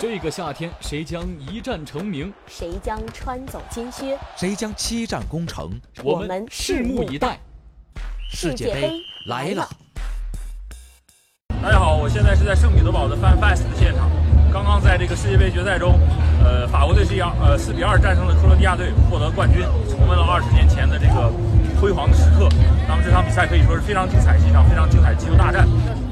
这个夏天，谁将一战成名？谁将穿走金靴？谁将七战攻城？我们拭目以待。世界杯来了！大家好，我现在是在圣彼得堡的 FanFest 的现场。刚刚在这个世界杯决赛中，呃，法国队是二呃四比二战胜了克罗地亚队，获得冠军，重温了二十年前的这个辉煌的时刻。那么这场比赛可以说是非常精彩，是一场非常精彩的技术大战。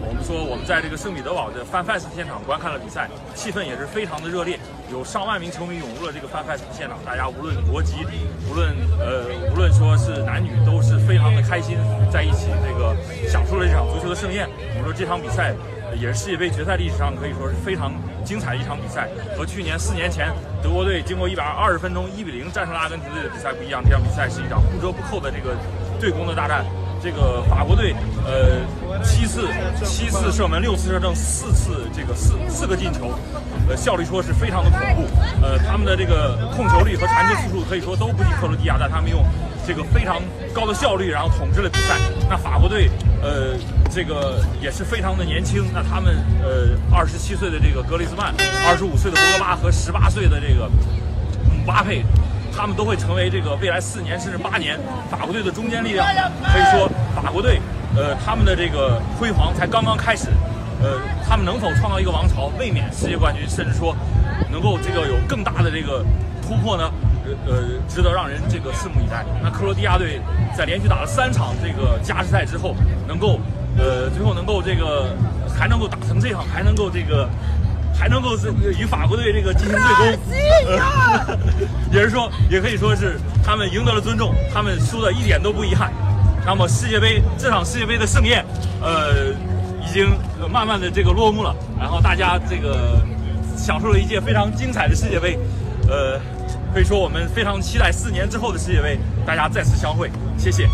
我们说我们在这个圣彼得堡的 FanFest 现场观看了比赛，气氛也是非常的热烈，有上万名球迷涌入了这个 FanFest 现场，大家无论国籍，无论呃无论说是男女，都是非常的开心，在一起这个盛宴。我们说这场比赛也是世界杯决赛历史上可以说是非常精彩的一场比赛，和去年四年前德国队经过一百二十分钟一比零战胜了阿根廷队的比赛不一样，这场比赛是一场不折不扣的这个对攻的大战。这个法国队，呃，七次七次射门，六次射正，四次这个四四个进球，呃，效率说是非常的恐怖。呃，他们的这个控球率和传球次数可以说都不及克罗地亚，但他们用这个非常高的效率，然后统治了比赛。那法国队，呃，这个也是非常的年轻。那他们，呃，二十七岁的这个格里兹曼，二十五岁的博格巴和十八岁的这个姆巴佩。他们都会成为这个未来四年甚至八年法国队的中坚力量。可以说，法国队，他们的这个辉煌才刚刚开始。呃，他们能否创造一个王朝，卫冕世界冠军，甚至说能够这个有更大的这个突破呢？呃呃，值得让人这个拭目以待。那克罗地亚队在连续打了三场这个加时赛之后，能够呃最后能够这个还能够打成这样，还能够这个。还能够与法国队这个进行对攻，也是说，也可以说是他们赢得了尊重，他们输的一点都不遗憾。那么世界杯这场世界杯的盛宴，呃，已经慢慢的这个落幕了。然后大家这个享受了一届非常精彩的世界杯，呃，可以说我们非常期待四年之后的世界杯，大家再次相会。谢谢。